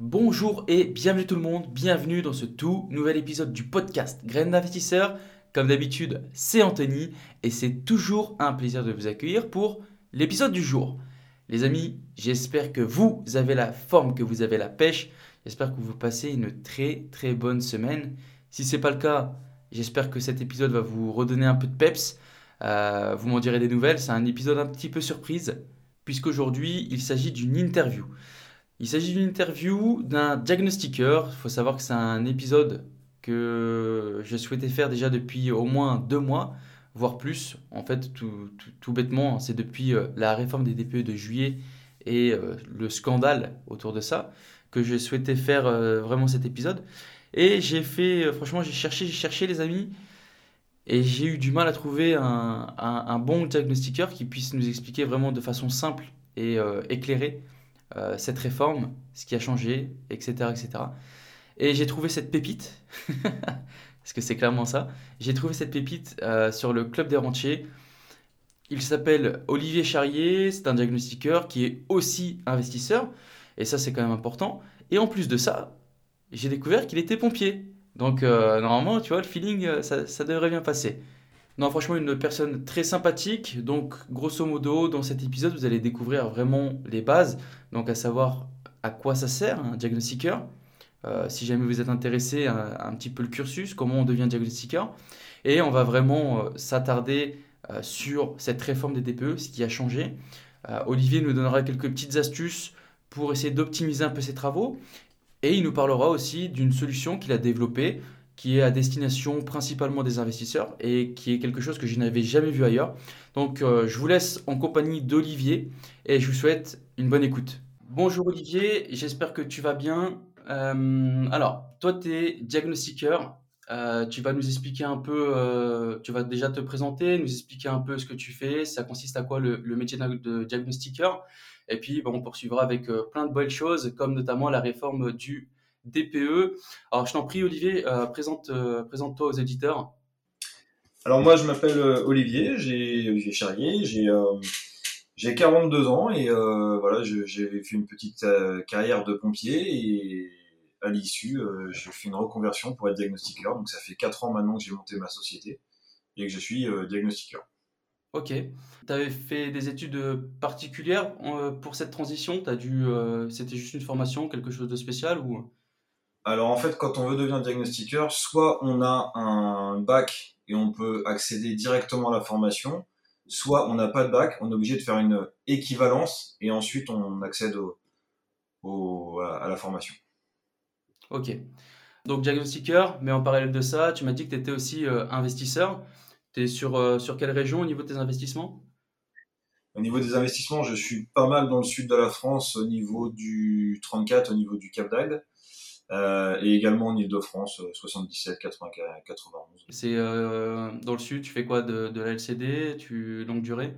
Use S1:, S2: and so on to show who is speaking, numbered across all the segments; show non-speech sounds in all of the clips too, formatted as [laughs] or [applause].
S1: Bonjour et bienvenue tout le monde, bienvenue dans ce tout nouvel épisode du podcast Graines d'investisseurs. Comme d'habitude, c'est Anthony et c'est toujours un plaisir de vous accueillir pour l'épisode du jour. Les amis, j'espère que vous avez la forme, que vous avez la pêche. J'espère que vous passez une très très bonne semaine. Si ce n'est pas le cas, j'espère que cet épisode va vous redonner un peu de peps. Euh, vous m'en direz des nouvelles. C'est un épisode un petit peu surprise puisqu'aujourd'hui il s'agit d'une interview. Il s'agit d'une interview d'un diagnostiqueur. Il faut savoir que c'est un épisode que je souhaitais faire déjà depuis au moins deux mois, voire plus. En fait, tout, bêtement, c'est depuis euh, la réforme des DPE de juillet et euh, le scandale autour de ça que je souhaitais faire euh, vraiment cet épisode. Et j'ai fait, franchement, j'ai cherché, j'ai cherché les amis, et j'ai eu du mal à trouver un, bon diagnostiqueur qui puisse nous expliquer vraiment de façon simple et éclairée euh, cette réforme, ce qui a changé, etc. etc. Et j'ai trouvé cette pépite, [laughs] parce que c'est clairement ça, j'ai trouvé cette pépite euh, sur le Club des Rentiers. Il s'appelle Olivier Charrier, c'est un diagnostiqueur qui est aussi investisseur, et ça c'est quand même important. Et en plus de ça, j'ai découvert qu'il était pompier. Donc euh, normalement, tu vois, le feeling, ça, ça devrait bien passer. Non, franchement, une personne très sympathique. Donc, grosso modo, dans cet épisode, vous allez découvrir vraiment les bases. Donc, à savoir à quoi ça sert un diagnostiqueur. Euh, si jamais vous êtes intéressé un petit peu le cursus, comment on devient diagnostiqueur. Et on va vraiment euh, s'attarder euh, sur cette réforme des DPE, ce qui a changé. Olivier nous donnera quelques petites astuces pour essayer d'optimiser un peu ses travaux. Et il nous parlera aussi d'une solution qu'il a développée qui est à destination principalement des investisseurs et qui est quelque chose que je n'avais jamais vu ailleurs. Donc euh, je vous laisse en compagnie d'Olivier et je vous souhaite une bonne écoute. Bonjour Olivier, j'espère que tu vas bien. Euh, alors, toi tu es diagnostiqueur, euh, tu vas nous expliquer un peu, tu vas déjà te présenter, nous expliquer un peu ce que tu fais, ça consiste à quoi le, métier de diagnostiqueur? Et puis on poursuivra avec plein de belles choses comme notamment la réforme du DPE. Alors, je t'en prie, Olivier, euh, présente, euh, présente-toi aux éditeurs.
S2: Alors, moi, je m'appelle euh, Olivier, j'ai Olivier Charrier, j'ai j'ai 42 ans et voilà, j'ai fait une petite carrière de pompier et à l'issue, j'ai fait une reconversion pour être diagnostiqueur. Donc, ça fait 4 ans maintenant que j'ai monté ma société et que je suis diagnostiqueur.
S1: Ok. Tu avais fait des études particulières pour cette transition? T'as dû, C'était juste une formation, quelque chose de spécial ou?
S2: Alors en fait, quand on veut devenir diagnostiqueur, soit on a un bac et on peut accéder directement à la formation, soit on n'a pas de bac, on est obligé de faire une équivalence et ensuite on accède au, à la formation.
S1: Ok. Donc diagnostiqueur, mais en parallèle de ça, tu m'as dit que tu étais aussi euh, investisseur. Tu es sur, euh, sur quelle région au niveau de tes investissements?
S2: Au niveau des investissements, je suis pas mal dans le sud de la France, au niveau du 34, au niveau du Cap d'Agde. Euh, et également en Ile-de-France, 77, 95, 91.
S1: C'est euh, dans le sud, tu fais quoi de, de la LCD, tu longue durée?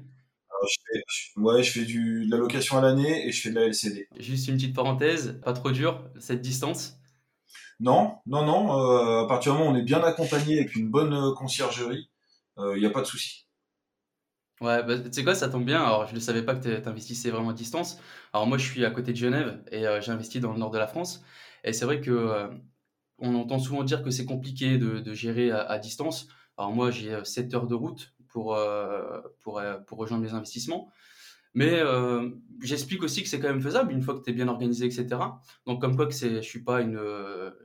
S2: Je fais, ouais, je fais du, de la location à l'année et je fais de la LCD.
S1: Juste une petite parenthèse, pas trop dur cette distance?
S2: Non, non, non. Euh, à partir du moment où on est bien accompagné avec une bonne conciergerie, il n'y a pas de souci.
S1: Ouais, bah, tu sais quoi, ça tombe bien. Alors, je ne savais pas que tu investissais vraiment à distance. Alors, moi, je suis à côté de Genève et j'ai investi dans le nord de la France. Et c'est vrai que euh, on entend souvent dire que c'est compliqué de, gérer à, distance. Alors moi, j'ai 7 euh, heures de route pour, euh, pour, pour rejoindre mes investissements. Mais j'explique aussi que c'est quand même faisable une fois que tu es bien organisé, etc. Donc comme quoi que c'est, je suis pas une,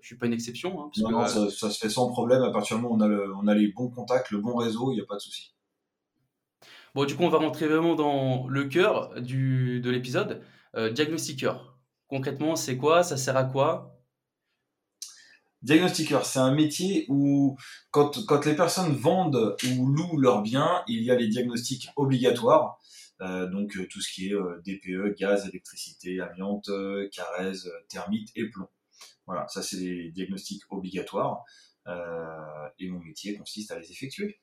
S1: je suis pas une exception.
S2: Hein, non, ça, se fait sans problème à partir du moment où on a, on a les bons contacts, le bon réseau, il n'y a pas de souci.
S1: Bon, du coup, on va rentrer vraiment dans le cœur du, de l'épisode. diagnostiqueur. Concrètement, c'est quoi? Ça sert à quoi?
S2: Diagnostiqueur, c'est un métier où quand, les personnes vendent ou louent leurs biens, il y a les diagnostics obligatoires. Euh, donc euh, tout ce qui est euh, DPE, gaz, électricité, amiante, carèse, thermite et plomb. Voilà, ça c'est des diagnostics obligatoires. et mon métier consiste à les effectuer.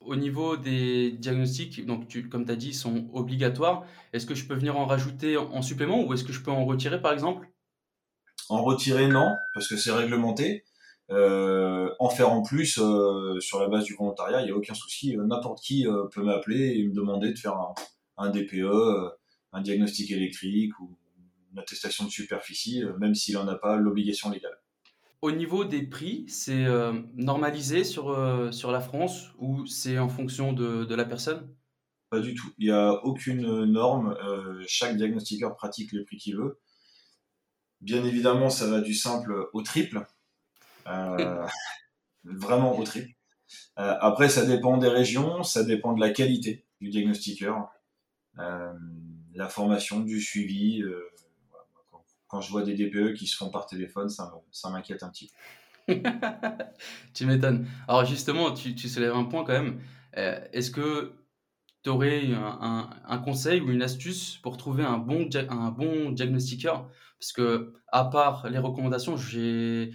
S1: Au niveau des diagnostics, donc comme tu as dit, sont obligatoires. Est-ce que je peux venir en rajouter en supplément ou est-ce que je peux en retirer par exemple?
S2: En retirer, non, parce que c'est réglementé. Euh, en faire en plus euh, sur la base du volontariat, il n'y a aucun souci. Euh, n'importe qui peut m'appeler et me demander de faire un, DPE, un diagnostic électrique ou une attestation de superficie, même s'il n'en a pas l'obligation légale.
S1: Au niveau des prix, c'est normalisé sur, sur la France ou c'est en fonction de, de, la personne?
S2: Pas du tout. Il n'y a aucune norme. chaque diagnostiqueur pratique les prix qu'il veut. Bien évidemment, ça va du simple au triple. Euh, [laughs] vraiment au triple. Euh, après, ça dépend des régions, ça dépend de la qualité du diagnostiqueur, euh, la formation, du suivi. quand, je vois des DPE qui se font par téléphone, ça, m'inquiète un petit
S1: peu. [laughs] tu m'étonnes. Alors justement, tu, tu, soulèves un point quand même. Est-ce que tu aurais un, conseil ou une astuce pour trouver un bon, un bon diagnostiqueur Parce que, à part les recommandations, j'ai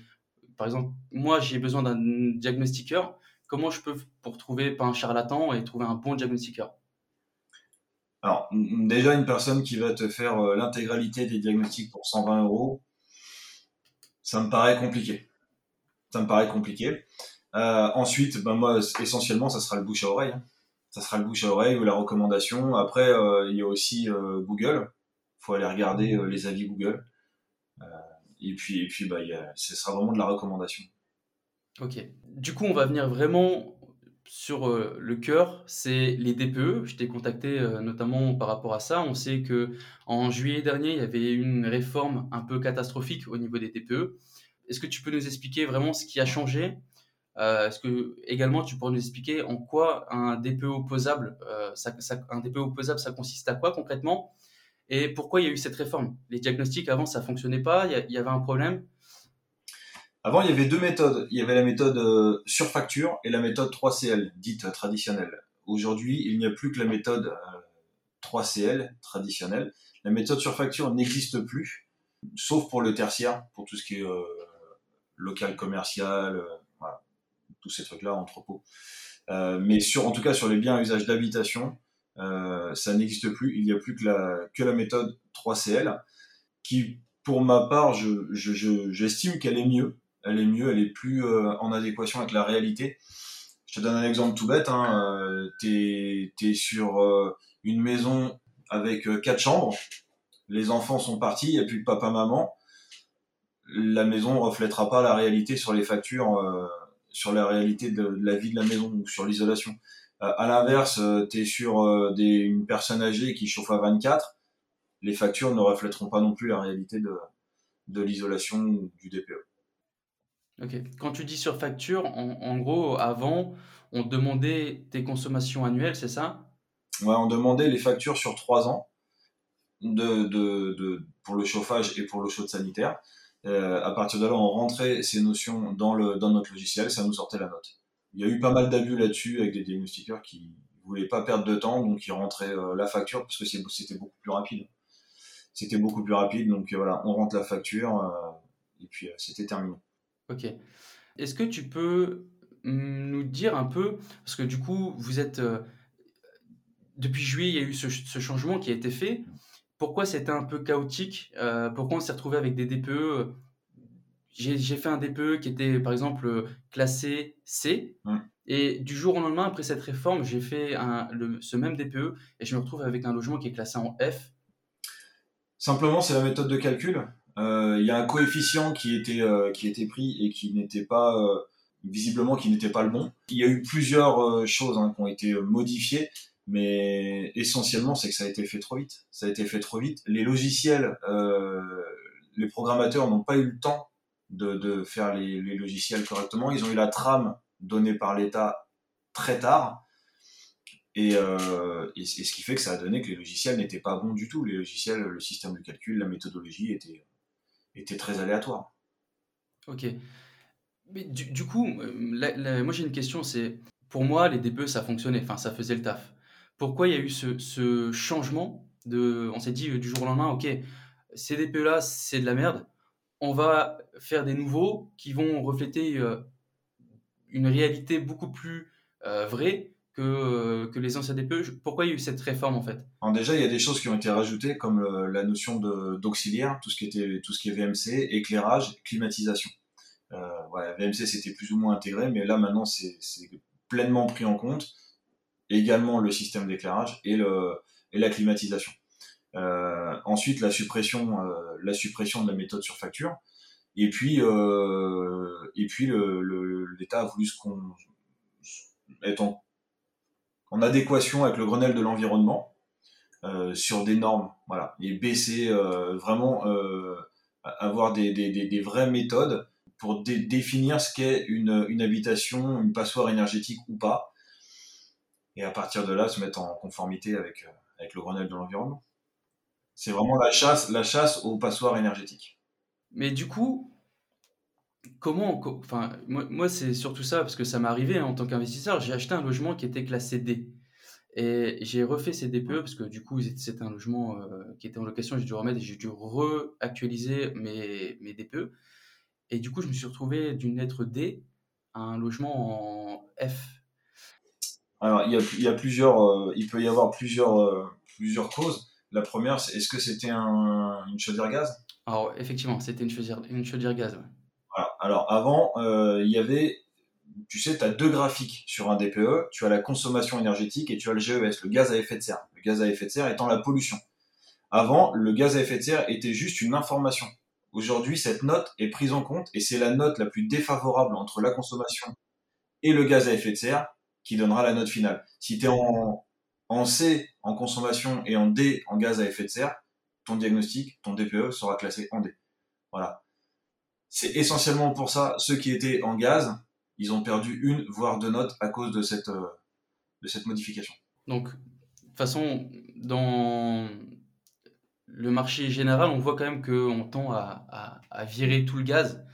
S1: par exemple, moi, j'ai besoin d'un diagnostiqueur. Comment je peux pour trouver pas un charlatan et trouver un bon diagnostiqueur?
S2: Alors, déjà, une personne qui va te faire euh, l'intégralité des diagnostics pour 120 euros, ça me paraît compliqué. Ça me paraît compliqué. Euh, ensuite, ben moi, essentiellement, ça sera le bouche à oreille. Hein. Ça sera le bouche à oreille ou la recommandation. Après, euh, il y a aussi Google. Il faut aller regarder les avis Google. Et puis, et puis bah, ce sera vraiment de la recommandation.
S1: Ok. Du coup, on va venir vraiment sur euh, le cœur, c'est les DPE. Je t'ai contacté euh, notamment par rapport à ça. On sait que en juillet dernier, il y avait une réforme un peu catastrophique au niveau des DPE. Est-ce que tu peux nous expliquer vraiment ce qui a changé? Euh, Est-ce que également tu pourrais nous expliquer en quoi un DPE un DPE opposable, ça consiste à quoi concrètement? Et pourquoi il y a eu cette réforme? Les diagnostics avant, ça fonctionnait pas, il y, avait un problème?
S2: Avant, il y avait deux méthodes. Il y avait la méthode euh, sur facture et la méthode 3CL, dite traditionnelle. Aujourd'hui, il n'y a plus que la méthode 3CL, euh, traditionnelle. La méthode sur facture n'existe plus, sauf pour le tertiaire, pour tout ce qui est euh, local commercial, tous ces trucs-là, entrepôt. mais sur, en tout cas, sur les biens à usage d'habitation, euh, ça n'existe plus. Il n'y a plus que la, méthode 3CL, qui, pour ma part, j'estime je, je, qu'elle est mieux. Elle est mieux, elle est plus euh, en adéquation avec la réalité. Je te donne un exemple tout bête. Hein. Euh, tu es, sur une maison avec quatre chambres. Les enfants sont partis, il n'y a plus papa-maman. La maison ne reflètera pas la réalité sur les factures, sur la réalité de, de la vie de la maison ou sur l'isolation. Euh, à l'inverse, euh, tu es sur euh, une personne âgée qui chauffe à 24, les factures ne reflèteront pas non plus la réalité de, de l'isolation du DPE.
S1: Ok. Quand tu dis sur facture, en, gros, avant, on demandait tes consommations annuelles, c'est ça?
S2: Ouais, on demandait les factures sur 3 ans de, de, pour le chauffage et pour l'eau chaude sanitaire. à partir de là, on rentrait ces notions dans, le, dans notre logiciel, ça nous sortait la note il y a eu pas mal d'abus là-dessus avec des diagnostiqueurs qui voulaient pas perdre de temps, donc ils rentraient euh, la facture parce que c'était beaucoup plus rapide. C'était beaucoup plus rapide, donc euh, voilà, on rentre la facture euh, et puis c'était terminé.
S1: Ok. Est-ce que tu peux mm, nous dire un peu, parce que du coup, vous êtes depuis juillet, il y a eu ce, ce, changement qui a été fait. Pourquoi c'était un peu chaotique Pourquoi on s'est retrouvé avec des DPE j'ai fait un DPE qui était par exemple classé C. Et du jour au lendemain, après cette réforme, j'ai fait un, le, ce même DPE et je me retrouve avec un logement qui est classé en F.
S2: Simplement, c'est la méthode de calcul. Euh, il y a un coefficient qui était, euh, qui était pris et qui n'était pas, euh, visiblement, qui n'était pas le bon. Il y a eu plusieurs choses hein, qui ont été modifiées, mais essentiellement, c'est que ça a été fait trop vite. Ça a été fait trop vite. Les logiciels, les programmateurs n'ont pas eu le temps de, faire les, logiciels correctement. Ils ont eu la trame donnée par l'État très tard. Euh, et, ce qui fait que ça a donné que les logiciels n'étaient pas bons du tout. Les logiciels, le système de calcul, la méthodologie était très aléatoire.
S1: Ok. Mais du, du coup, euh, moi j'ai une question, c'est pour moi les DPE ça fonctionnait, enfin ça faisait le taf. Pourquoi il y a eu ce, ce changement de, on s'est dit du jour au lendemain, ok, ces DPE là c'est de la merde, on va faire des nouveaux qui vont refléter une réalité beaucoup plus vraie que, que les anciens DPE. Pourquoi il y a eu cette réforme en fait?
S2: Déjà, il y a des choses qui ont été rajoutées comme la notion d'auxiliaire, tout ce qui est VMC, éclairage, climatisation. Euh, VMC c'était plus ou moins intégré, mais là maintenant c'est pleinement pris en compte. Également le système d'éclairage et la climatisation. Euh, ensuite, la suppression, euh, la suppression de la méthode sur facture. Et puis, euh, et puis l'État a voulu qu'on être en, adéquation avec le Grenelle de l'environnement sur des normes, voilà, et baisser vraiment, avoir des, des, vraies méthodes pour définir ce qu'est une, une, habitation, une passoire énergétique ou pas, et à partir de là se mettre en conformité avec, avec le Grenelle de l'environnement. C'est vraiment la chasse, la chasse aux passoires énergétiques.
S1: Mais du coup, comment, enfin, moi, moi c'est surtout ça parce que ça m'est arrivé hein, en tant qu'investisseur. J'ai acheté un logement qui était classé D. Et j'ai refait ces DPE parce que du coup, c'était un logement euh, qui était en location, j'ai dû remettre et j'ai dû réactualiser mes, mes DPE. Et du coup, je me suis retrouvé d'une lettre D à un logement en F.
S2: Alors, il y a, il y a plusieurs, euh, il peut y avoir plusieurs, euh, plusieurs causes. La première, c'est est-ce que c'était un, une chaudière gaz?
S1: Alors, effectivement, c'était une chaudière, une chaudière gaz.
S2: Alors, avant, euh, il y avait, tu sais, tu as deux graphiques sur un DPE. Tu as la consommation énergétique et tu as le GES, le gaz à effet de serre. Le gaz à effet de serre étant la pollution. Avant, le gaz à effet de serre était juste une information. Aujourd'hui, cette note est prise en compte et c'est la note la plus défavorable entre la consommation et le gaz à effet de serre qui donnera la note finale. Si tu es en, en C en consommation et en D en gaz à effet de serre, ton diagnostic, ton DPE sera classé en D. Voilà. C'est essentiellement pour ça, ceux qui étaient en gaz, ils ont perdu une, voire deux notes à cause de cette, euh, de cette modification.
S1: Donc, de toute façon, dans, le marché général, on voit quand même qu'on tend à, virer tout le gaz.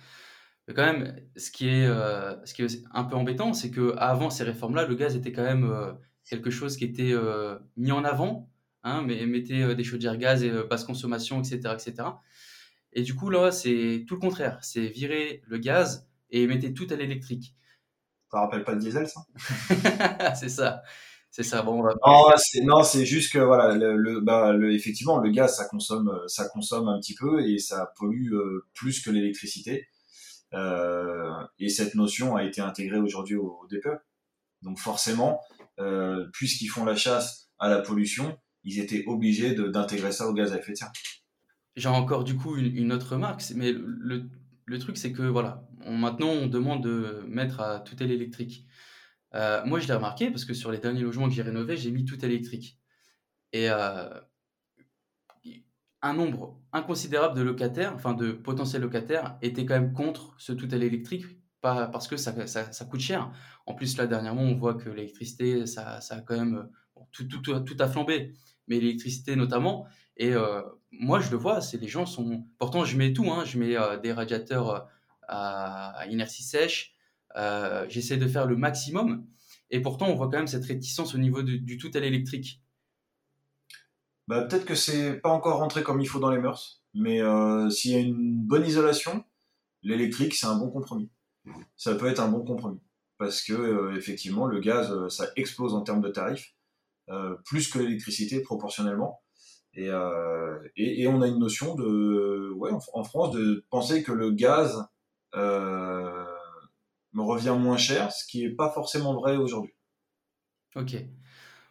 S1: Mais quand même, ce qui est, euh, ce qui est un peu embêtant, c'est qu'avant ces réformes-là, le gaz était quand même euh, quelque chose qui était euh, mis en avant, hein, mais mettait des chaudières gaz et basse consommation, etc., etc. Et du coup, là, c'est tout le contraire. C'est virer le gaz et mettre tout à l'électrique.
S2: Ça rappelle pas le diesel, ça? [laughs]
S1: C'est ça. C'est ça. Bon,
S2: Non, c'est juste que voilà, le, bah, le, effectivement, le gaz, ça consomme, ça consomme un petit peu et ça pollue euh, plus que l'électricité. Euh, et cette notion a été intégrée aujourd'hui au, DPE. Donc forcément, euh, puisqu'ils font la chasse à la pollution, ils étaient obligés d'intégrer ça au gaz à effet de serre.
S1: J'ai encore du coup une, autre remarque, mais le, truc c'est que voilà, maintenant on demande de mettre à tout l'électrique. Euh, moi, je l'ai remarqué parce que sur les derniers logements que j'ai rénovés, j'ai mis tout électrique. Et euh, un nombre inconsidérable de locataires, enfin de potentiels locataires, étaient quand même contre ce tout à l'électrique pas parce que ça, coûte cher. En plus, là, dernièrement, on voit que l'électricité, ça, a quand même tout, tout, tout, a flambé, mais l'électricité notamment. Et euh, moi, je le vois, c'est les gens sont. Pourtant, je mets tout, hein, je mets des radiateurs à, inertie sèche, euh, j'essaie de faire le maximum. Et pourtant, on voit quand même cette réticence au niveau du tout à l'électrique.
S2: Bah, peut-être que c'est pas encore rentré comme il faut dans les mœurs, mais euh, s'il y a une bonne isolation, l'électrique c'est un bon compromis. Ça peut être un bon compromis parce que euh, effectivement le gaz ça explose en termes de tarifs plus que l'électricité proportionnellement. Et, et, on a une notion de ouais en, France de penser que le gaz me revient moins cher, ce qui n'est pas forcément vrai aujourd'hui.
S1: Ok.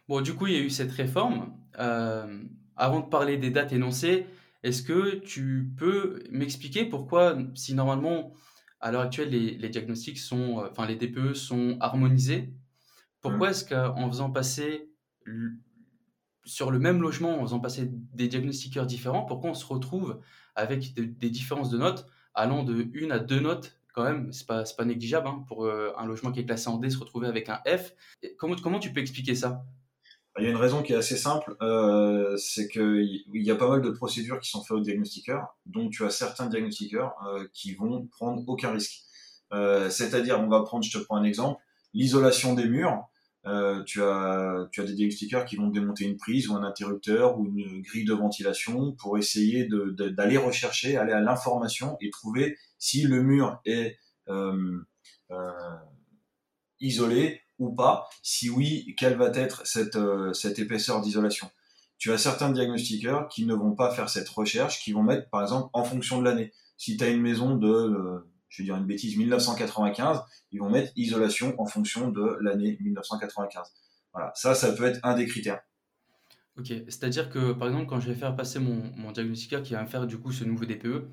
S1: Bon, du coup, il y a eu cette réforme. Euh, avant de parler des dates énoncées, est-ce que tu peux m'expliquer pourquoi, si normalement, à l'heure actuelle, les, diagnostics sont, euh, enfin, les DPE sont harmonisés, pourquoi mmh. est-ce qu'en faisant passer sur le même logement, en faisant passer des diagnostiqueurs différents, pourquoi on se retrouve avec des différences de notes allant de une à deux notes? Quand même, c'est pas, pas négligeable hein, pour euh, un logement qui est classé en D, se retrouver avec un F. comment, comment tu peux expliquer ça?
S2: Il y a une raison qui est assez simple, euh, c'est qu'il y a pas mal de procédures qui sont faites aux diagnostiqueurs, donc tu as certains diagnostiqueurs euh, qui vont prendre aucun risque. C'est-à-dire, on va prendre, je te prends un exemple, l'isolation des murs. Euh, tu, as, tu as des diagnostiqueurs qui vont démonter une prise ou un interrupteur ou une grille de ventilation pour essayer d'aller rechercher, aller à l'information et trouver si le mur est euh, euh, isolé ou pas. Si oui, quelle va être cette, euh, épaisseur d'isolation? Tu as certains diagnostiqueurs qui ne vont pas faire cette recherche, qui vont mettre par exemple en fonction de l'année. Si tu as une maison de euh, je vais dire une bêtise, 1995, ils vont mettre isolation en fonction de l'année 1995. Voilà, ça, ça peut être un des critères.
S1: Ok, c'est-à-dire que par exemple, quand je vais faire passer mon, mon diagnostiqueur qui va me faire du coup ce nouveau DPE,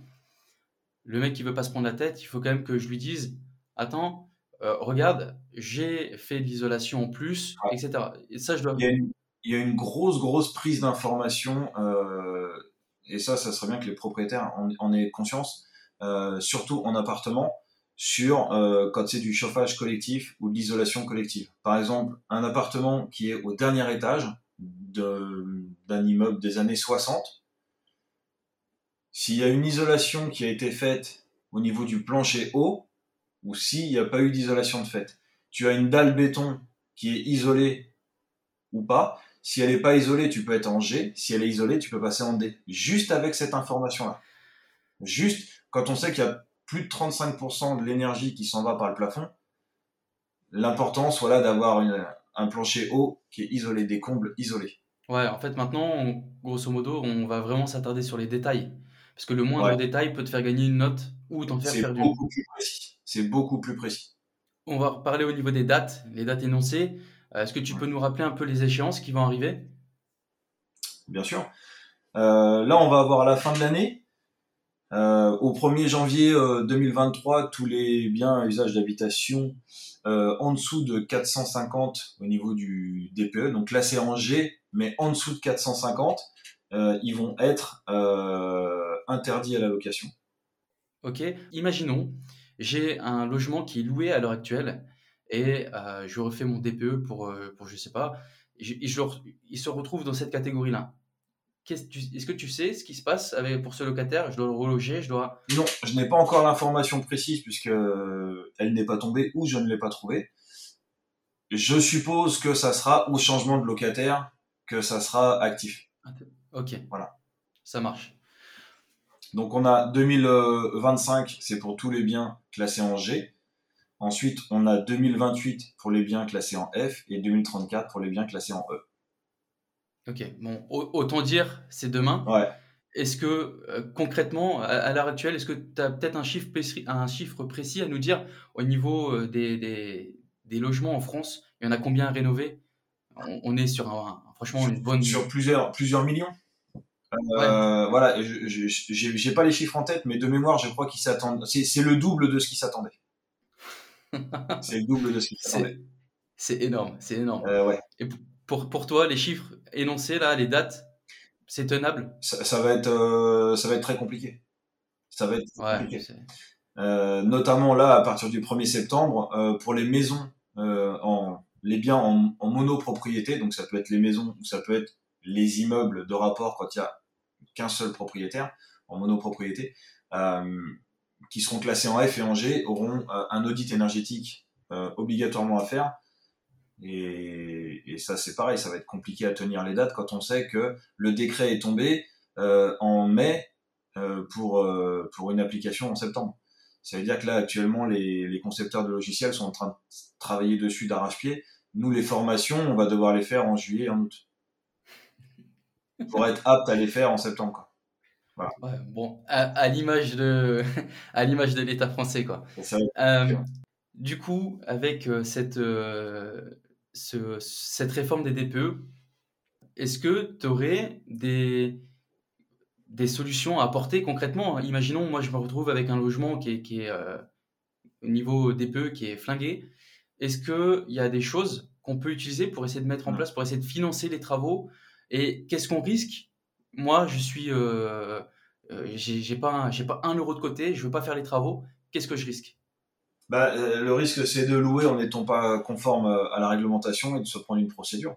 S1: le mec qui veut pas se prendre la tête, il faut quand même que je lui dise Attends, euh, regarde, j'ai fait de l'isolation en plus, etc. Et ça, je dois.
S2: Il y a une, grosse, grosse prise d'information, euh, et ça, ça serait bien que les propriétaires en, en aient conscience euh, surtout en appartement, sur quand c'est du chauffage collectif ou de l'isolation collective. Par exemple, un appartement qui est au dernier étage d'un immeuble des années 60, s'il y a une isolation qui a été faite au niveau du plancher haut, ou s'il n'y a pas eu d'isolation de fait, tu as une dalle béton qui est isolée ou pas. Si elle n'est pas isolée, tu peux être en G. Si elle est isolée, tu peux passer en D. Juste avec cette information-là. Juste, quand on sait qu'il y a plus de 35% de l'énergie qui s'en va par le plafond, l'important soit là d'avoir un plancher haut qui est isolé, des combles isolés.
S1: Ouais, en fait, maintenant, grosso modo, on va vraiment s'attarder sur les détails. Parce que le moindre détail peut te faire gagner une note ou t'en faire perdre
S2: une. C'est beaucoup plus précis. C'est beaucoup plus précis.
S1: On va reparler au niveau des dates, les dates énoncées. Euh, est-ce que tu peux nous rappeler un peu les échéances qui vont arriver?
S2: Bien sûr. Euh, là, on va avoir à la fin de l'année euh, au 1er janvier 2023, euh, tous les biens à usage d'habitation euh, en dessous de 450 au niveau du DPE, donc classés en G, mais en dessous de 450, ils vont être interdits à la location.
S1: Ok, imaginons, j'ai un logement qui est loué à l'heure actuelle et je refais mon DPE pour, pour je sais pas, il se retrouve dans cette catégorie-là est-ce que tu sais ce qui se passe avec, pour ce locataire? Je dois le reloger je dois...
S2: Non, je n'ai pas encore l'information précise puisque euh, elle n'est pas tombée ou je ne l'ai pas trouvée. Je suppose que ça sera au changement de locataire que ça sera actif.
S1: Ok. Voilà. Ça marche.
S2: Donc on a 2025, c'est pour tous les biens classés en G. Ensuite, on a 2028 pour les biens classés en F et 2034 pour les biens classés en E.
S1: Ok, bon, autant dire, c'est demain.
S2: Ouais.
S1: Est-ce que euh, concrètement, à, l'heure actuelle, est-ce que tu as peut-être un chiffre, précis, un chiffre précis à nous dire au niveau euh, des, des, des, logements en France? Il y en a combien à rénover on, est sur un, franchement une bonne.
S2: Sur plusieurs, plusieurs millions? Euh, Voilà, j'ai pas les chiffres en tête, mais de mémoire, je crois qu'ils s'attendent. C'est le double de ce qu'ils s'attendaient. [laughs] c'est le double de ce qu'ils s'attendaient.
S1: C'est énorme, c'est énorme.
S2: ouais.
S1: Et pour, pour toi, les chiffres énoncés, là, les dates, c'est tenable?
S2: Ça, va être, euh, ça va être très compliqué. Ça va être compliqué. Euh, notamment là, à partir du 1er septembre, euh, pour les maisons, en, les biens en, en, monopropriété, donc ça peut être les maisons ou ça peut être les immeubles de rapport quand il y a qu'un seul propriétaire en monopropriété, qui seront classés en F et en G, auront un audit énergétique obligatoirement à faire et, ça, c'est pareil, ça va être compliqué à tenir les dates quand on sait que le décret est tombé euh, en mai euh, pour, euh, pour une application en septembre. Ça veut dire que là, actuellement, les, les concepteurs de logiciels sont en train de travailler dessus d'arrache-pied. Nous, les formations, on va devoir les faire en juillet et en août. Pour être apte à les faire en septembre.
S1: Voilà. Ouais, bon, à, l'image de, [laughs] à l'image de l'État français, quoi. du coup, avec cette, cette réforme des DPE, est-ce que tu aurais des, des solutions à apporter concrètement? Imaginons, moi je me retrouve avec un logement qui est, qui est euh, au niveau DPE qui est flingué. Est-ce qu'il y a des choses qu'on peut utiliser pour essayer de mettre en place, pour essayer de financer les travaux Et qu'est-ce qu'on risque? Moi, je suis, euh, euh j'ai pas, j'ai pas un euro de côté, je veux pas faire les travaux. Qu'est-ce que je risque?
S2: Bah, euh, le risque, c'est de louer en n'étant pas conforme à la réglementation et de se prendre une procédure.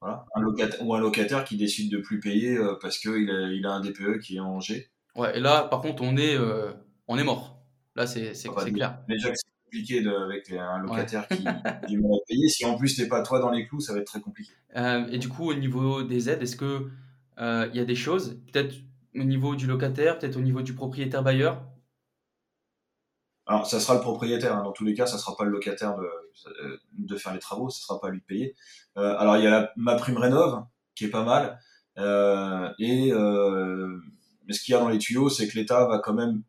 S2: Voilà. Un locataire, ou un locataire qui décide de plus payer parce qu'il a, il a un DPE qui est en G.
S1: Ouais, et là, par contre, on est, on est mort. Là, c'est c'est
S2: dé-
S1: clair.
S2: déjà que c'est compliqué de- avec un
S1: Ouais.
S2: locataire qui a du mal à payer. Si en plus t'es pas toi dans les clous, ça va être très compliqué.
S1: Euh, et du coup, au niveau des aides, est-ce que euh, il y a des choses, peut-être au niveau du locataire, peut-être au niveau du propriétaire bailleur?
S2: Alors, ça sera le propriétaire. hein. Dans tous les cas, ça sera pas le locataire de, euh, de faire les travaux. Ça sera pas à lui de payer. Euh, alors, il y a la, ma prime rénov qui est pas mal. Euh, et euh, mais ce qu'il y a dans les tuyaux, c'est que l'État va quand même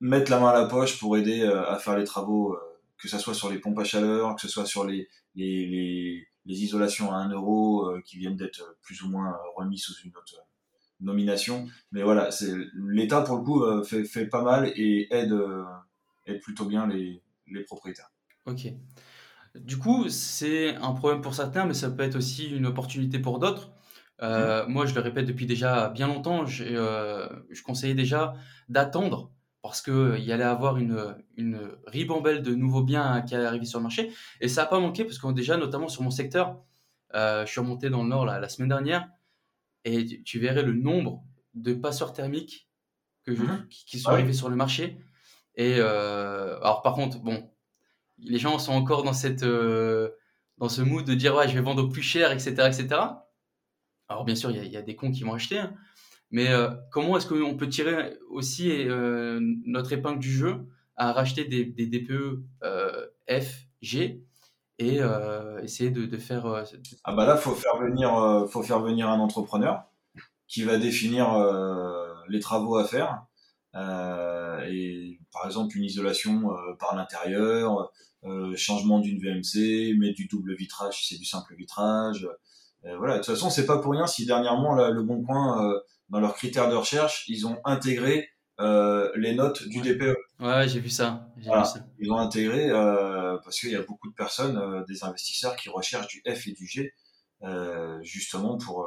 S2: mettre la main à la poche pour aider euh, à faire les travaux, euh, que ça soit sur les pompes à chaleur, que ce soit sur les, les, les, les isolations à 1 euro euh, qui viennent d'être plus ou moins euh, remis sous une autre nomination. Mais voilà, c'est l'État pour le coup fait, fait pas mal et aide, aide plutôt bien les, les propriétaires.
S1: Ok. Du coup, c'est un problème pour certains, mais ça peut être aussi une opportunité pour d'autres. Euh, moi, je le répète depuis déjà bien longtemps, euh, je conseillais déjà d'attendre parce qu'il y allait avoir une, une ribambelle de nouveaux biens qui allaient arriver sur le marché. Et ça n'a pas manqué parce que déjà, notamment sur mon secteur, euh, je suis remonté dans le nord la, la semaine dernière et tu, tu verrais le nombre de passeurs thermiques que je-
S2: Mhm.
S1: qui, qui sont
S2: Ah oui.
S1: arrivés sur le marché. Et euh, alors, par contre, bon, les gens sont encore dans cette euh, dans ce mood de dire ouais je vais vendre au plus cher etc etc alors bien sûr il y, y a des cons qui vont acheter hein. Mais euh, comment est-ce qu'on peut tirer aussi euh, notre épingle du jeu à racheter des, des DPE euh, F G et euh, essayer de, de faire euh,
S2: Ah bah là, faut faire venir, faut faire venir un entrepreneur qui va définir les travaux à faire. Et par exemple une isolation par l'intérieur, euh, changement d'une VMC, mettre du double vitrage si c'est du simple vitrage. Euh, voilà, de toute façon c'est pas pour rien si dernièrement là, le Bon Coin euh, dans leurs critères de recherche ils ont intégré euh, les notes du. DPE.
S1: ouais j'ai vu ça j'ai
S2: Voilà.
S1: vu ça
S2: Ils ont intégré euh, parce qu'il y a beaucoup de personnes, euh, des investisseurs qui recherchent du F et du G, justement pour,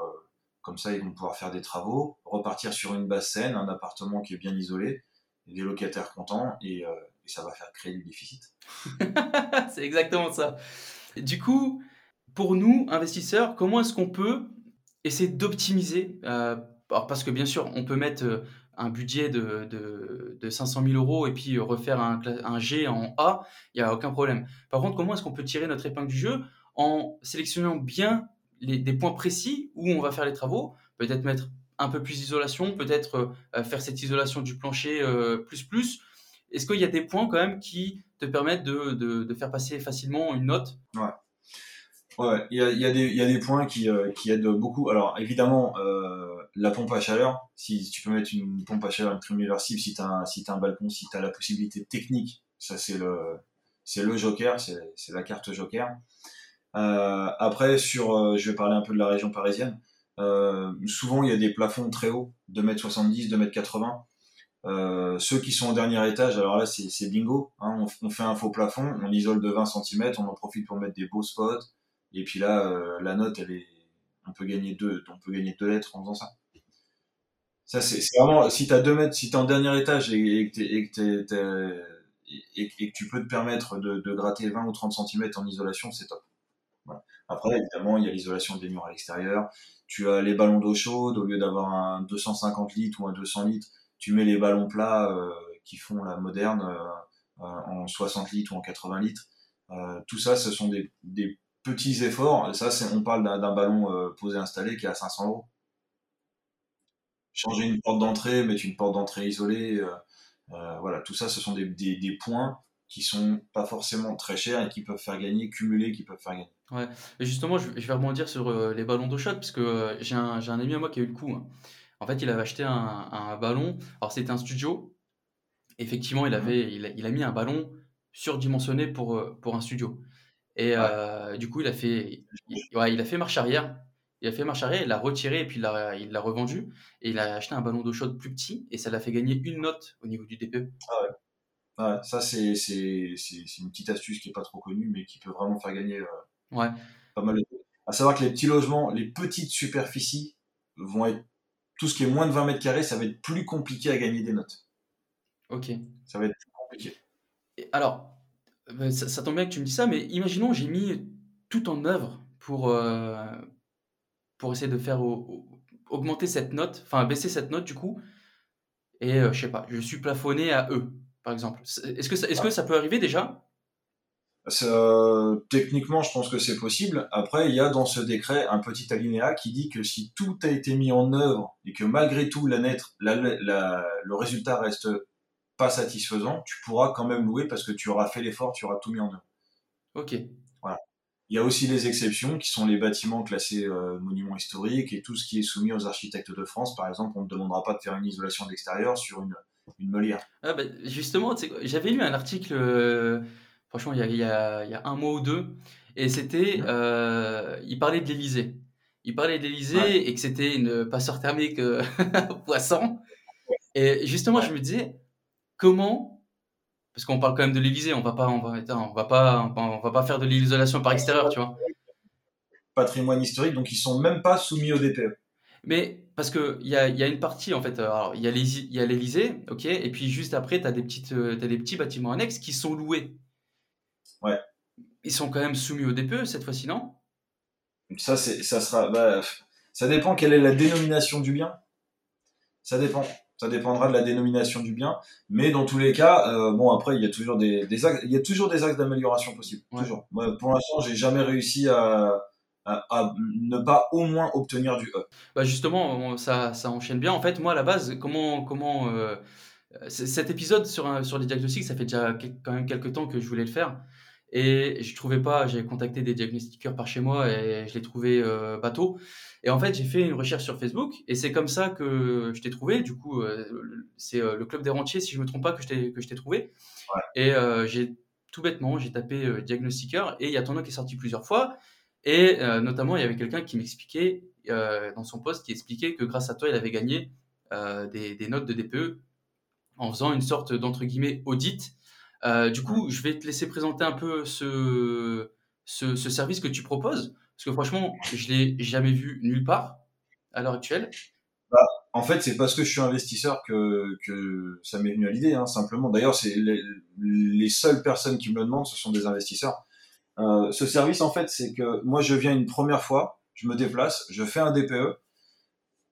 S2: comme ça, ils vont pouvoir faire des travaux, repartir sur une basse scène, un appartement qui est bien isolé, des locataires contents, et, et ça va faire créer du déficit. [laughs]
S1: c'est exactement ça. Du coup, pour nous, investisseurs, comment est-ce qu'on peut essayer d'optimiser Parce que bien sûr, on peut mettre euh, un budget de, de, de 500 000 euros et puis euh, refaire un, G en A, il n'y a aucun problème. Par contre, comment est-ce qu'on peut tirer notre épingle du jeu en sélectionnant bien des points précis où on va faire les travaux? Peut-être mettre un peu plus d'isolation, peut-être euh, faire cette isolation du plancher plus plus. Est-ce qu'il y a des points quand même qui te permettent de, faire passer facilement une note?
S2: Ouais, il y a, il y, a des- points qui, aident beaucoup. Alors évidemment, la pompe à chaleur, si tu peux mettre une pompe à chaleur, une si tu un, balcon, si tu la possibilité technique, ça c'est le, joker, c'est la carte joker. Euh, après, sur, euh, je vais parler un peu de la région parisienne. Euh, souvent, il y a des plafonds très hauts, 2m70, 2m80. Euh, ceux qui sont au dernier étage, alors là, c'est bingo. Hein, on, fait un faux plafond, on isole de 20 cm, on en profite pour mettre des beaux spots. Et puis là, la note, elle est, on peut gagner deux, on peut gagner deux lettres en faisant ça. Ça, c'est vraiment, si t'as deux mètres, si t'es en dernier étage et, que, et, que et, que tu peux te permettre de, de gratter 20 ou 30 cm en isolation, c'est top. Voilà. Après, évidemment, il y a l'isolation des murs à l'extérieur. Tu as les ballons d'eau chaude, au lieu d'avoir un 250 litres ou un 200 litres, tu mets les ballons plats euh, qui font la moderne euh, euh, en 60 litres ou en 80 litres. Euh, tout ça, ce sont des, des petits efforts. Ça, c'est, on parle d'un, d'un ballon euh, posé installé qui est à 500 euros. Changer une porte d'entrée, mettre une porte d'entrée isolée, euh, euh, voilà, tout ça, ce sont des, des, des points qui sont pas forcément très chers et qui peuvent faire gagner, cumuler, qui peuvent faire gagner.
S1: Ouais. Et justement, je, je vais rebondir sur euh, les ballons d'eau chaude parce que euh, j'ai un, j'ai un ami à moi qui a eu le coup. hein. En fait, il avait acheté un, un ballon. Alors, c'était un studio. Effectivement, il avait, il a, il a mis un ballon surdimensionné pour, pour un studio. Et du coup, il a fait, il, ouais, il a fait marche arrière. Il a fait marche arrière, il l'a retiré et puis il l'a, il l'a revendu. Et il a acheté un ballon d'eau chaude plus petit et ça l'a fait gagner une note au niveau du. DPE.
S2: Ouais, ça, c'est, c'est, c'est, c'est une petite astuce qui est pas trop connue, mais qui peut vraiment faire gagner euh,
S1: Ouais.
S2: pas mal de À savoir que les petits logements, les petites superficies vont être, tout ce qui est moins de 20 mètres carrés, ça va être plus compliqué à gagner des notes.
S1: Ok.
S2: Ça va être plus compliqué.
S1: Et alors, euh, ça, ça tombe bien que tu me dis ça, mais imaginons j'ai mis tout en œuvre pour, euh, pour essayer de faire au- au- augmenter cette note, enfin baisser cette note du coup, et euh, je sais pas, je suis plafonné à E. par exemple Est-ce que, ça, est-ce que ça peut arriver déjà?
S2: Techniquement, je pense que c'est possible. Après, il y a dans ce décret un petit alinéa qui dit que si tout a été mis en œuvre et que malgré tout la le résultat reste pas satisfaisant, tu pourras quand même louer parce que tu auras fait l'effort, tu auras tout mis en œuvre.
S1: Ok.
S2: Il y a aussi les exceptions qui sont les bâtiments classés euh, monuments historiques et tout ce qui est soumis aux architectes de France. Par exemple, on ne demandera pas de faire une isolation d'extérieur sur une, une molière.
S1: Ah bah, justement, j'avais lu un article. Euh, franchement, il y, a, il, y a, il y, a, un mois ou deux, et c'était, euh, il parlait de l'Elysée. Il parlait de l'Elysée et que c'était une passeur thermique [laughs] poisson. Et justement, je me disais, comment, parce qu'on parle quand même de l'Elysée, on va pas, on va, on va pas, on va pas faire de l'isolation par extérieur, tu vois.
S2: Patrimoine historique, donc ils sont même pas soumis au DPE.
S1: Mais parce qu'il y a, y a une partie, en fait, alors il y a l'Elysée, ok, et puis juste après, tu as, des petites, euh, as des petits bâtiments annexes qui sont loués.
S2: Ouais.
S1: Ils sont quand même soumis au DPE cette fois-ci, non?
S2: Ça, ça sera. Bah, ça dépend quelle est la dénomination du bien. Ça dépend. Ça dépendra de la dénomination du bien. Mais dans tous les cas, euh, bon, après, il y a toujours des, des axes, il y a toujours des axes d'amélioration possibles. Toujours. pour l'instant, j'ai jamais réussi à, à, ne pas au moins obtenir du E.
S1: Bah justement, ça, ça enchaîne bien. En fait, moi, à la base, comment. comment euh, cet épisode sur, sur les diagnostics, ça fait déjà quand même quelques temps que je voulais le faire. Et je trouvais pas, j'ai contacté des diagnostiqueurs par chez moi et je l'ai trouvé euh, bateau. Et en fait, j'ai fait une recherche sur Facebook et c'est comme ça que je t'ai trouvé. Du coup, euh, c'est euh, le club des rentiers, si je me trompe pas, que je t'ai, que je t'ai trouvé. Et j'ai tout bêtement, j'ai tapé diagnostiqueur et il y a ton nom qui est sorti plusieurs fois. Et notamment, il y avait quelqu'un qui m'expliquait dans son poste qui expliquait que grâce à toi, il avait gagné des, des, notes de DPE en faisant une sorte d'entre guillemets audit euh, du coup, je vais te laisser présenter un peu ce, ce, service que tu proposes, parce que franchement, je l'ai jamais vu nulle part à l'heure actuelle.
S2: Bah, en fait, c'est parce que je suis investisseur que, que ça m'est venu à l'idée, hein, simplement. D'ailleurs, c'est les, les, seules personnes qui me le demandent, ce sont des investisseurs. Euh, ce service, en fait, c'est que moi, je viens une première fois, je me déplace, je fais un DPE.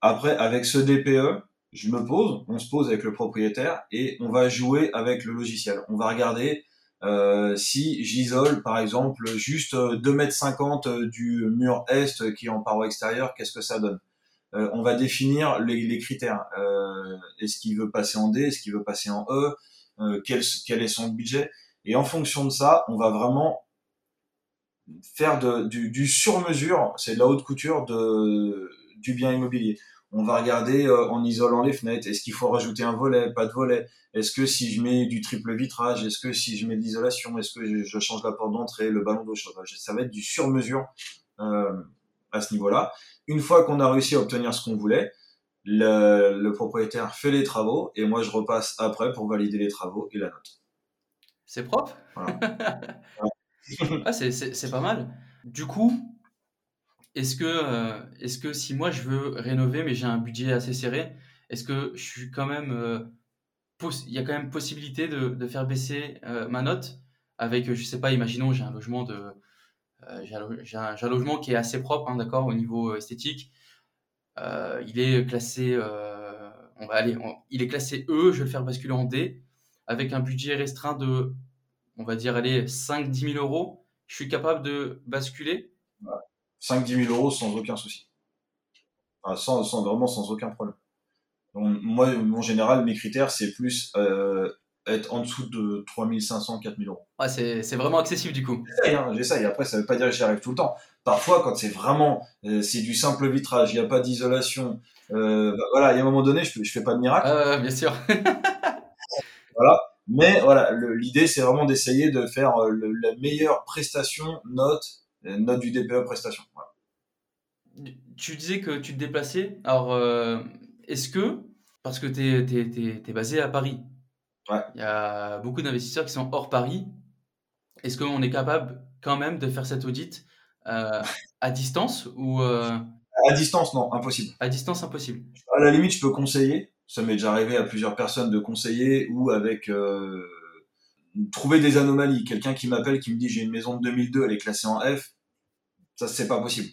S2: Après, avec ce DPE, je me pose, on se pose avec le propriétaire et on va jouer avec le logiciel. On va regarder euh, si j'isole par exemple juste 2,50 m du mur est qui est en paroi extérieure, qu'est-ce que ça donne? Euh, On va définir les, critères. Euh, est-ce qu'il veut passer en D Est-ce qu'il veut passer en E euh, quel, est son budget? Et en fonction de ça, on va vraiment faire du, du sur-mesure, c'est de la haute couture du bien immobilier on va regarder euh, en isolant les fenêtres, est-ce qu'il faut rajouter un volet, pas de volet, est-ce que si je mets du triple vitrage, est-ce que si je mais de l'isolation, est-ce que je, change la porte d'entrée, le ballon d'eau chauffage, ça va être du sur-mesure euh, à ce niveau-là. Une fois qu'on a réussi à obtenir ce qu'on voulait, le, propriétaire fait les travaux et moi je repasse après pour valider les travaux et la note.
S1: C'est propre? [laughs] Ah, c'est pas mal. Du coup, est-ce que, euh, est-ce que si moi je veux rénover, mais j'ai un budget assez serré, est-ce que je suis quand même, euh, il y a quand même possibilité de, faire baisser euh, ma note avec, je sais pas, imaginons j'ai un logement de, j'ai un, logement qui est assez propre, hein, d'accord, au niveau esthétique. il est classé, on va aller, il est classé E, je vais le faire basculer en D, avec un budget restreint de, on va dire, allez, 5-10 000 euros. Je suis capable de basculer
S2: 5-10 000 euros sans aucun souci. sans, sans, vraiment sans aucun problème. Donc, moi, en général, mes critères, c'est plus euh, être en dessous de 3500, 4000 euros.
S1: Ouais, c'est vraiment accessible du coup.
S2: J'essaye, hein, Après, ça veut pas dire que j'y arrive tout le temps. Parfois, quand c'est vraiment, euh, c'est du simple vitrage, il n'y a pas d'isolation, euh, bah, voilà, il y a un moment donné, je, je fais pas de miracle.
S1: Euh, bien sûr. [laughs]
S2: voilà. Mais voilà, l'idée, c'est vraiment d'essayer de faire la meilleure prestation, note, note du DPE prestation.
S1: Tu disais que tu te déplaçais. Alors, euh, est-ce que, parce que tu es, basé à Paris, il y a beaucoup d'investisseurs qui sont hors Paris, est-ce qu'on est capable quand même de faire cet audit euh, à distance ou euh,
S2: À distance, non, impossible.
S1: À distance, impossible.
S2: À la limite, je peux conseiller. Ça m'est déjà arrivé à plusieurs personnes de conseiller ou avec trouver des anomalies. Quelqu'un qui m'appelle, qui me dit j'ai une maison de 2002, elle est classée en F, ça c'est pas possible.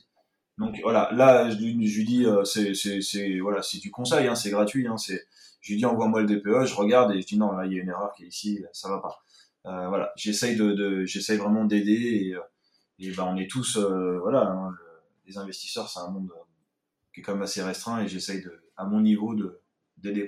S2: Donc voilà, là je, lui dis euh, c'est voilà c'est du conseil, hein, c'est gratuit, hein, c'est je lui dis envoie-moi le DPE, je regarde et je dis non, là il y a une erreur qui est ici, ça va pas. Euh, voilà, j'essaye de, j'essaye vraiment d'aider et, euh, ben on est tous, voilà, hein, les investisseurs, c'est un monde qui est quand même assez restreint et j'essaye de, à mon niveau, de d'aider.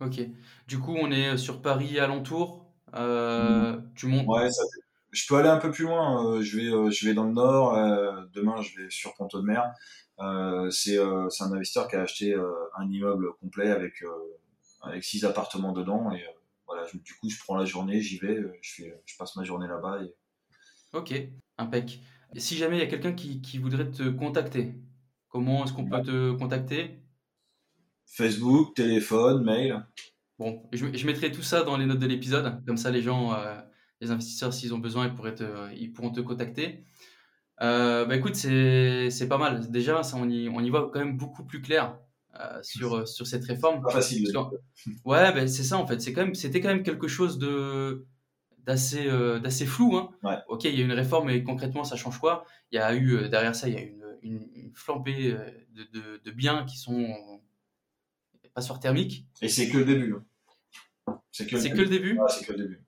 S1: Ok. Du coup, on est sur Paris alentour. Euh, Tu montes.
S2: Ouais, ça fait- je peux aller un peu plus loin. euh, je vais, euh, je vais dans le nord. euh, demain, je vais sur Ponto de Mer. Euh, c'est, euh, c'est un investisseur qui a acheté euh, un immeuble complet avec euh, avec six appartements dedans et euh, voilà. je- du coup, je prends la journée, j'y vais, je fais, je passe ma journée là-bas et
S1: Ok, impec. Et si jamais il y a quelqu'un qui, qui voudrait te contacter, comment est-ce qu'on peut te contacter?
S2: Facebook, téléphone, mail.
S1: Bon, je, je mettrai tout ça dans les notes de l'épisode, comme ça les gens, euh, les investisseurs, s'ils ont besoin, ils pourraient te- ils pourront te contacter. Euh, bah écoute, c'est pas mal. Déjà, ça, on y, on y voit quand même beaucoup plus clair euh, sur, sur cette réforme.
S2: Pas facile.
S1: Ouais, ben c'est ça en fait. C'est quand c'était quand même quelque chose de d'assez euh, d'assez flou. Hein.
S2: Ouais.
S1: Ok, il y a une réforme, mais concrètement, ça change quoi? Il y a eu derrière ça, il y a une, une, une flambée de, de, de biens qui sont passoires thermiques.
S2: Et c'est que le début. hein. C'est que, le
S1: que
S2: début.
S1: le début.
S2: Ouais, c'est que le début.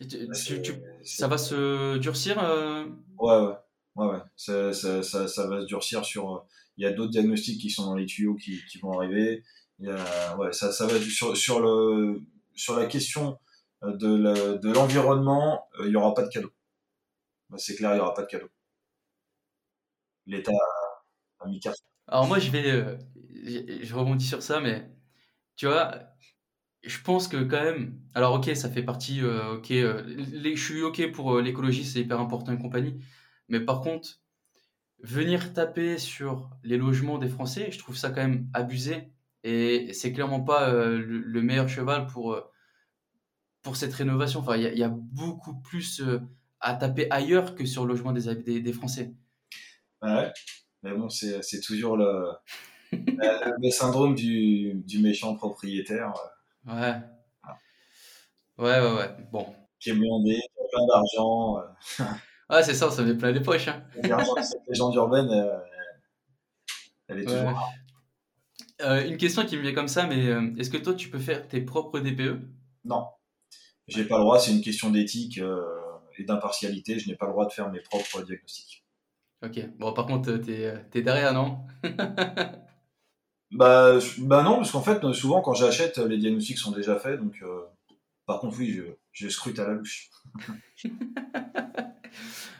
S1: Tu- tu- ça va se durcir. euh,
S2: Ouais, ouais, ouais, ouais. Ça, ça, ça, ça va se durcir sur. Il y a d'autres diagnostics qui sont dans les tuyaux qui, qui vont arriver. Il y a, ouais, ça, ça va sur, sur le sur la question euh, de l'environnement. euh, il y aura pas de cadeau. Bah, c'est clair, il y aura pas de cadeau. L'État a, mis carte.
S1: Alors moi, je vais, euh, je rebondis sur ça, mais tu vois, je pense que quand même, alors ok, ça fait partie, euh, ok, euh, je suis ok pour euh, l'écologie, c'est hyper important et compagnie, mais par contre, venir taper sur les logements des Français, je trouve ça quand même abusé, et c'est clairement pas le, le meilleur cheval pour, pour cette rénovation. Enfin, il y, a- beaucoup plus à taper ailleurs que sur le logement des, des, Français.
S2: Ouais. Mais bon, c'est toujours [laughs] le, le syndrome du, du méchant propriétaire
S1: Ouais. Ouais, ouais, ouais. Bon.
S2: qui est blindé, plein d'argent. euh,
S1: Ah, c'est ça, ça met plein les poches. Hein.
S2: Cette légende urbaine, euh, elle est toujours
S1: Ouais.
S2: là.
S1: Euh, une question qui me vient comme ça, mais est-ce que toi, tu peux faire tes propres DPE?
S2: Non, j'ai pas le droit, c'est une question d'éthique et d'impartialité, je n'ai pas le droit de faire mes propres diagnostics.
S1: Ok. Bon, par contre, t'es, t'es derrière, non? [laughs]
S2: Bah, bah non, parce qu'en fait, souvent quand j'achète, les diagnostics sont déjà faits, donc euh, par contre, oui, je, je scrute à la louche. [laughs]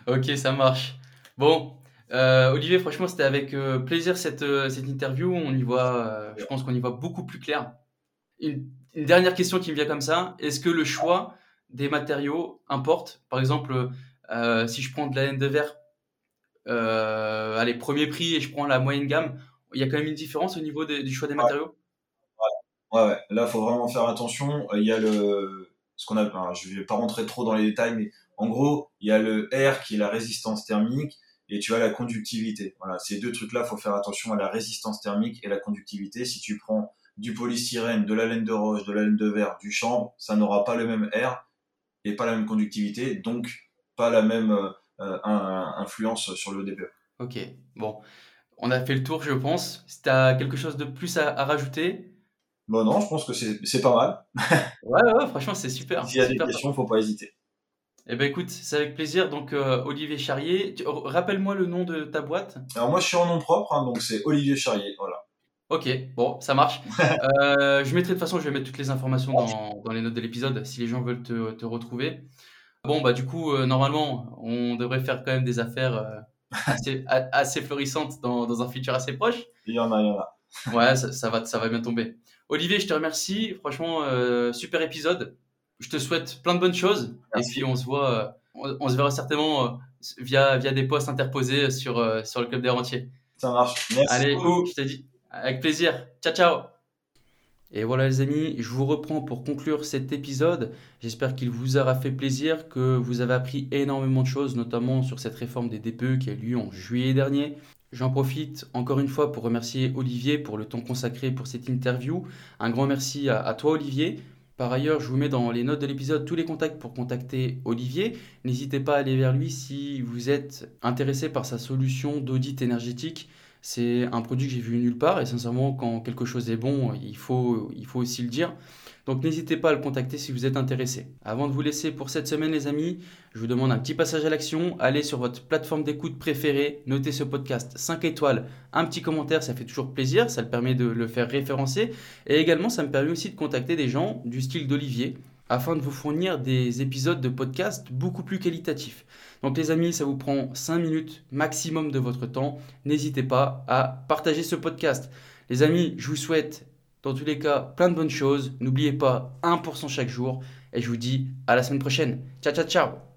S1: Ok, ça marche. Bon, euh, Olivier, franchement, c'était avec euh, plaisir cette, euh, cette interview. On y voit, euh, je pense qu'on y voit beaucoup plus clair. Une, une dernière question qui me vient comme ça. Est-ce que le choix des matériaux importe? Par exemple, euh, si je prends de la laine de verre, euh, allez, premier prix et je prends la moyenne gamme, il y a quand même une différence au niveau des- du choix des matériaux?
S2: Ouais, ouais, là, faut vraiment faire attention. Euh, Il y a le, ce qu'on a, je vais pas rentrer trop dans les détails, mais en gros, il y a le R qui est la résistance thermique et tu as la conductivité. Voilà, ces deux trucs-là, faut faire attention à la résistance thermique et la conductivité. Si tu prends du polystyrène, de la laine de roche, de la laine de verre, du chanvre, ça n'aura pas le même R et pas la même conductivité, donc pas la même euh, euh, influence sur le DPE.
S1: Ok, bon. On a fait le tour, je pense. Si tu as quelque chose de plus à, à rajouter,
S2: Bon, non, je pense que c'est pas mal. [laughs]
S1: ouais, ouais, franchement, c'est super.
S2: S'il y a des questions, faut pas hésiter.
S1: Eh ben écoute, c'est avec plaisir. Donc, euh, Olivier Charrier, tu- rappelle-moi le nom de ta boîte.
S2: Alors moi, je suis en nom propre, hein, donc c'est Olivier Charrier. Voilà.
S1: Ok, bon, ça marche. [laughs] Euh, je mettrai de toute façon, je vais mettre toutes les informations dans, dans les notes de l'épisode si les gens veulent te, te retrouver. Bon, bah du coup, euh, normalement, on devrait faire quand même des affaires assez, assez florissantes dans, dans un futur assez proche.
S2: Il y en a, il y en a.
S1: Ouais, ça, ça va, ça va bien tomber. Olivier, je te remercie. Franchement, euh, super épisode. Je te souhaite plein de bonnes choses.
S2: Merci.
S1: Et puis, on se voit, euh, on, on se verra certainement euh, via, via des posts interposés sur, euh, sur le Club des Rentiers.
S2: Ça marche. Merci
S1: Allez,
S2: beaucoup.
S1: je te dis, avec plaisir. Ciao, ciao. Et voilà les amis, je vous reprends pour conclure cet épisode. J'espère qu'il vous aura fait plaisir, que vous avez appris énormément de choses, notamment sur cette réforme des DPE qui a eu lieu en juillet dernier. J'en profite encore une fois pour remercier Olivier pour le temps consacré pour cette interview. Un grand merci à, à toi Olivier. Par ailleurs, je vous mets dans les notes de l'épisode tous les contacts pour contacter Olivier. N'hésitez pas à aller vers lui si vous êtes intéressé par sa solution d'audit énergétique. C'est un produit que j'ai vu nulle part et sincèrement, quand quelque chose est bon, il faut, aussi le dire. Donc n'hésitez pas à le contacter si vous êtes intéressé. Avant de vous laisser pour cette semaine les amis, je vous demande un petit passage à l'action. Allez sur votre plateforme d'écoute préférée, notez ce podcast 5 étoiles, un petit commentaire, ça fait toujours plaisir, ça le permet de le faire référencer. Et également ça me permet aussi de contacter des gens du style d'Olivier afin de vous fournir des épisodes de podcast beaucoup plus qualitatifs. Donc les amis, ça vous prend 5 minutes maximum de votre temps. N'hésitez pas à partager ce podcast. Les amis, je vous souhaite dans tous les cas, plein de bonnes choses. N'oubliez pas 1% chaque jour. Et je vous dis à la semaine prochaine. Ciao, ciao, ciao